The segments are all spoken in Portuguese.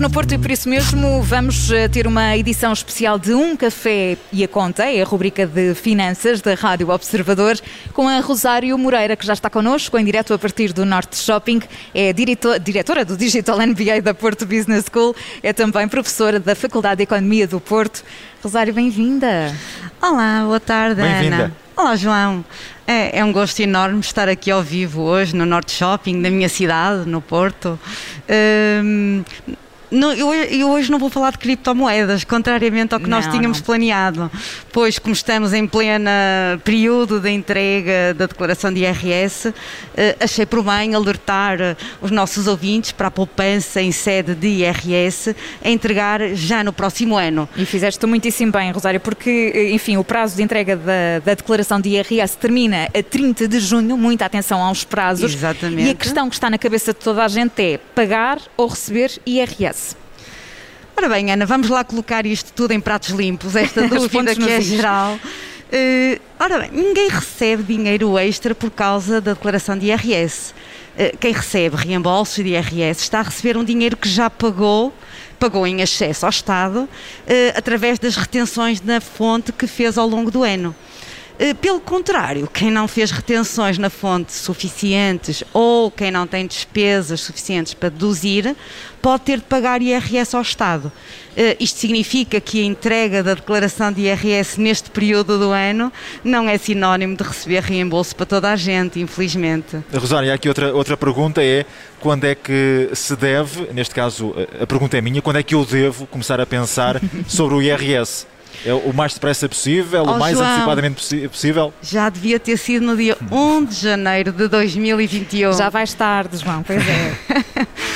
Estamos no Porto e por isso mesmo vamos eh, ter uma edição especial de Um Café e a Conta, é a rubrica de finanças da Rádio Observador, com a Rosário Moreira, que já está connosco em direto a partir do Norte Shopping, é diretor, diretora do Digital MBA da Porto Business School, é também professora da Faculdade de Economia do Porto. Rosário, bem-vinda. Olá, boa tarde, Ana. Olá, João. É, é, um gosto enorme estar aqui ao vivo hoje no Norte Shopping, da minha cidade, no Porto. Um, não, eu, eu, hoje não vou falar de criptomoedas, contrariamente ao que não, nós tínhamos não. planeado, pois como estamos em plena período da entrega da declaração de IRS, eh, achei por bem alertar os nossos ouvintes para a poupança em sede de IRS a entregar já no próximo ano. E fizeste muitíssimo bem, Rosário, porque, eh, enfim, o prazo de entrega da, da declaração de IRS termina a 30 de junho, muita atenção aos prazos. Exatamente. E a questão que está na cabeça de toda a gente é pagar ou receber IRS. Ora bem, Ana, vamos lá colocar isto tudo em pratos limpos, esta dúvida que é geral. Uh, ora bem, ninguém recebe dinheiro extra por causa da declaração de IRS. Uh, quem recebe reembolsos de IRS está a receber um dinheiro que já pagou pagou em excesso ao Estado uh, através das retenções na fonte que fez ao longo do ano. Eh, pelo contrário, quem não fez retenções na fonte suficientes ou quem não tem despesas suficientes para deduzir, pode ter de pagar IRS ao Estado. Uh, isto significa que a entrega da declaração de IRS neste período do ano não é sinónimo de receber reembolso para toda a gente, infelizmente. Rosário, aqui outra, outra pergunta é quando é que se deve, neste caso a pergunta é minha, quando é que eu devo começar a pensar sobre o IRS? É o mais depressa possível, oh, o mais João, antecipadamente possível? Já devia ter sido no dia 1 de janeiro de 2021. Já vais tarde, João, pois é.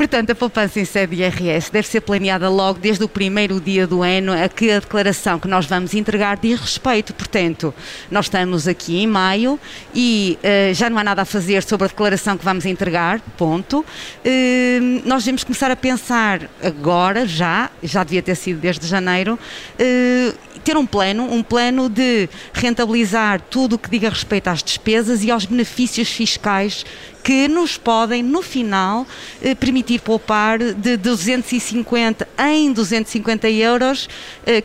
Portanto, a poupança em sede IRS deve ser planeada logo desde o primeiro dia do ano a que a declaração que nós vamos entregar diz respeito. Portanto, nós estamos aqui em maio e uh, já não há nada a fazer sobre a declaração que vamos entregar, ponto. Uh, nós devemos começar a pensar agora, já, já devia ter sido desde janeiro, uh, ter um plano, um plano de rentabilizar tudo o que diga respeito às despesas e aos benefícios fiscais que nos podem, no final, eh, permitir poupar de 250 em 250 euros,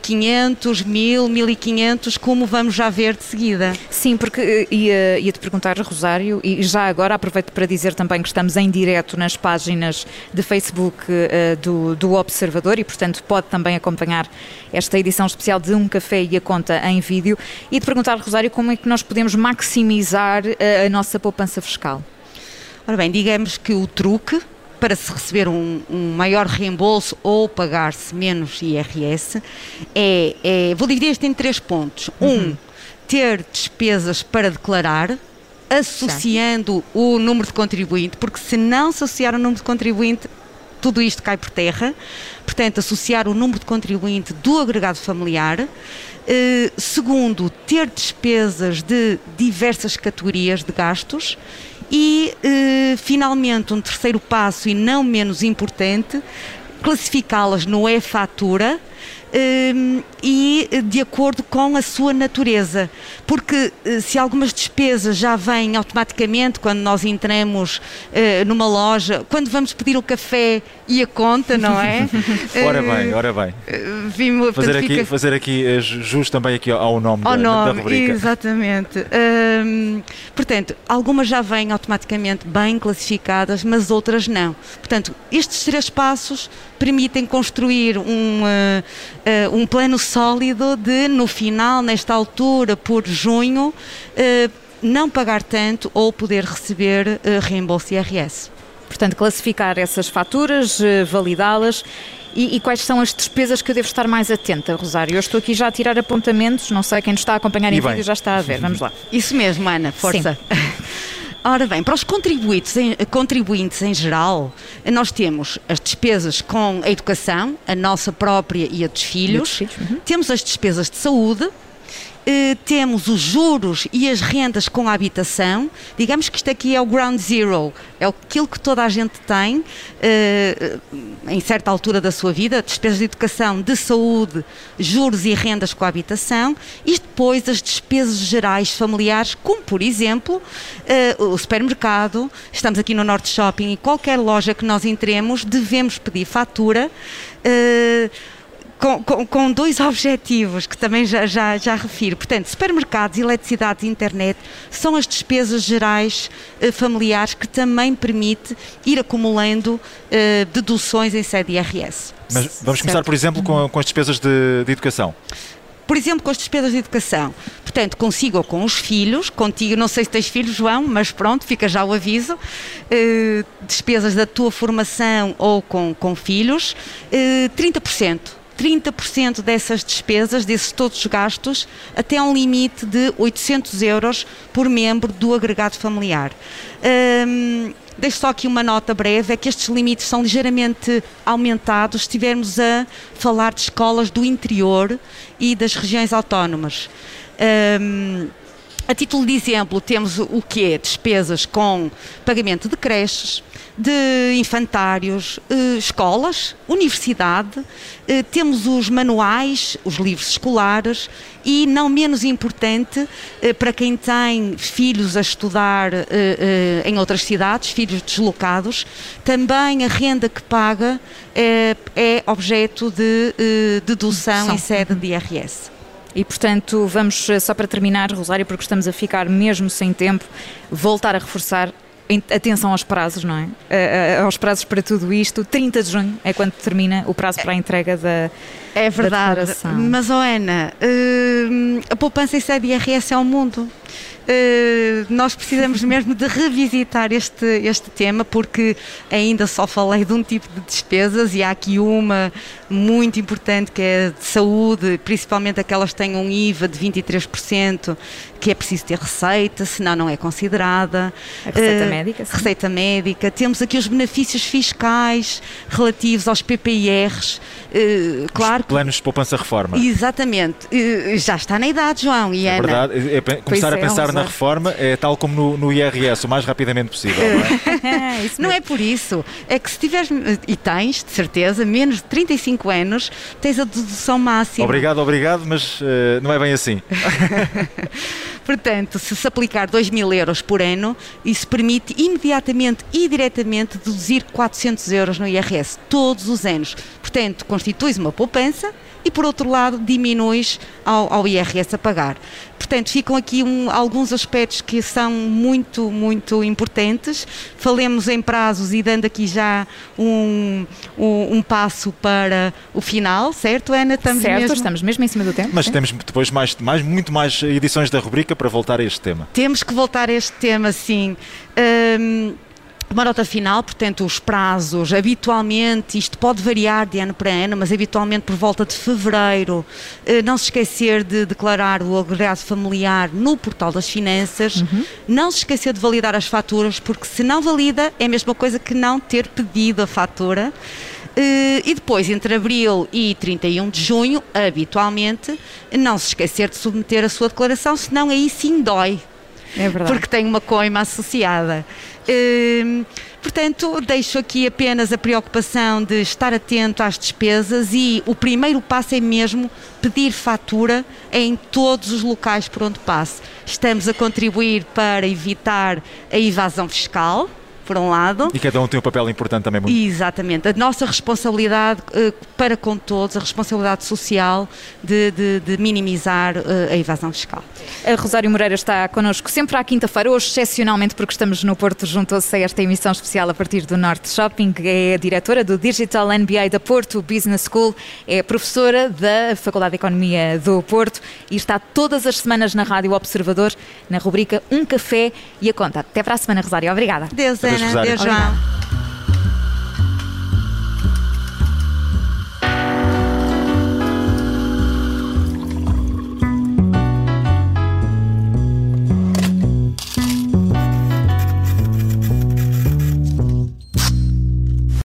500, 1000, 1500, como vamos já ver de seguida. Sim, porque eh, ia, ia te perguntar, Rosário, e já agora aproveito para dizer também que estamos em direto nas páginas de Facebook uh, do, do Observador e, portanto, pode também acompanhar esta edição especial de Um Café e a Conta em vídeo. E te perguntar, Rosário, como é que nós podemos maximizar a, a nossa poupança fiscal? Ora bem, digamos que o truque para se receber um, um maior reembolso ou pagar-se menos IRS é, é, Vou dividir isto em três pontos. Uhum. Um, ter despesas para declarar, associando certo. o número de contribuinte, porque se não associar o número de contribuinte, tudo isto cai por terra. Portanto, associar o número de contribuinte do agregado familiar. Uh, segundo, ter despesas de diversas categorias de gastos e, eh, finalmente, um terceiro passo, e não menos importante, classificá-las no e-fatura e de acordo com a sua natureza. Porque eh, se algumas despesas já vêm automaticamente quando nós entramos uh, numa loja, quando vamos pedir o café e a conta, não é? ora bem, ora bem. Vimos, fazer, aqui, fica... fazer aqui jus também aqui ao nome, ao da, nome da rubrica. Exatamente. Um, portanto, algumas já vêm automaticamente bem classificadas, mas outras não. Portanto, estes três passos permitem construir um, uh, uh, um plano sólido de, no final, nesta altura, por junho, uh, não pagar tanto ou poder receber reembolso IRS. Portanto, classificar essas faturas, validá-las e, e, quais são as despesas que eu devo estar mais atenta, Rosário? Eu estou aqui já a tirar apontamentos, não sei quem nos está a acompanhar em vídeo já está a ver. Vamos lá. Isso mesmo, Ana, força. Ora bem, para os contribuintes em, contribuintes em geral, nós temos as despesas com a educação, a nossa própria e a dos filhos, filhos uhum. temos as despesas de saúde, Uh, temos os juros e as rendas com a habitação. Digamos que isto aqui é o ground zero, é aquilo que toda a gente tem uh, em certa altura da sua vida: despesas de educação, de saúde, juros e rendas com a habitação. E depois as despesas gerais familiares, como por exemplo uh, o supermercado. Estamos aqui no Norte Shopping e qualquer loja que nós entremos devemos pedir fatura. Com, com, com, dois objetivos que também já, já, já refiro. Portanto, supermercados, eletricidade e internet são as despesas gerais eh, familiares que também permite ir acumulando eh, deduções em sede IRS. Mas vamos começar, por exemplo, com, com as despesas de, de educação por exemplo, com as despesas de educação. Portanto, consigo ou com os filhos, contigo, não sei se tens filhos, João, mas pronto, fica já o aviso. Uh, despesas da tua formação ou com, com filhos, uh, 30%. 30% dessas despesas, desses todos os gastos, até um limite de 800 euros por membro do agregado familiar. Um, Deixo só aqui uma nota breve, é que estes limites são ligeiramente aumentados se estivermos a falar de escolas do interior e das regiões autónomas. Um, a título de exemplo, temos o que Despesas com pagamento de creches, de infantários, eh, escolas, universidade, eh, temos os manuais, os livros escolares e, não menos importante, eh, para quem tem filhos a estudar em outras cidades, filhos deslocados, também a renda que paga é objeto de dedução em sede de IRS. E, portanto, vamos, só para terminar, Rosário, porque estamos a ficar mesmo sem tempo, voltar a reforçar atenção aos prazos, não é? Uh, aos prazos para tudo isto. 30 de junho é quando termina o prazo para a entrega da. É verdade. Mas, oh Ana, uh, a poupança sede IRS é o mundo. Uh, nós precisamos mesmo de revisitar este, este tema porque ainda só falei de um tipo de despesas e há aqui uma muito importante que é de saúde, principalmente aquelas que têm um IVA de 23%, que é preciso ter receita, senão não é considerada. A receita uh, médica. Sim. Receita médica. Temos aqui os benefícios fiscais relativos aos PPIRs. Uh, claro. Os planos de poupança reforma. Exatamente. já está na idade, João e é Ana. Verdade. É, começar a pensar na reforma é tal como no, no IRS, o mais rapidamente possível. Não é? não é por isso. É que se tiveres, e tens, de certeza, menos de 35 anos, tens a dedução máxima. Obrigado, obrigado, mas uh, não é bem assim. Portanto, se se aplicar 2 mil euros por ano, isso permite imediatamente e diretamente deduzir 400 euros no IRS todos os anos. Portanto, constitui uma poupança e, por outro lado, diminuis ao, ao IRS a pagar. Portanto, ficam aqui um, alguns aspectos que são muito, muito importantes. Falemos em prazos e dando aqui já um, um, um passo para o final, certo, Ana? Estamos certo, mesmo... estamos mesmo em cima do tempo. Mas temos depois mais, mais, muito mais edições da rubrica para voltar a este tema. Temos que voltar a este tema, sim. Um, uma nota final, portanto, os prazos, habitualmente, isto pode variar de ano para ano, mas habitualmente por volta de fevereiro, eh, não se esquecer de declarar o agregado familiar no portal das finanças, uhum. não se esquecer de validar as faturas, porque se não valida é a mesma coisa que não ter pedido a fatura. Uh, e depois, entre abril e 31 de junho, habitualmente, não se esquecer de submeter a sua declaração, senão aí sim dói. É verdade. Porque tem uma coima associada. Uh, portanto, deixo aqui apenas a preocupação de estar atento às despesas e o primeiro passo é mesmo pedir fatura em todos os locais por onde passe. Estamos a contribuir para evitar a evasão fiscal por um lado. E cada um tem um papel importante também. Muito. Exatamente. A nossa responsabilidade uh, para com todos, a responsabilidade social de, de, de minimizar uh, a evasão fiscal. A Rosário Moreira está connosco sempre à quinta-feira, hoje excepcionalmente porque estamos no Porto, juntou-se a esta emissão especial a partir do Norte Shopping, é a diretora do Digital MBA da Porto Business School, é professora da Faculdade de Economia do Porto e está todas as semanas na Rádio Observador, na rubrica Um Café e a Conta. Até para a semana, Rosário. Obrigada. Deus, Ana. Deus, João.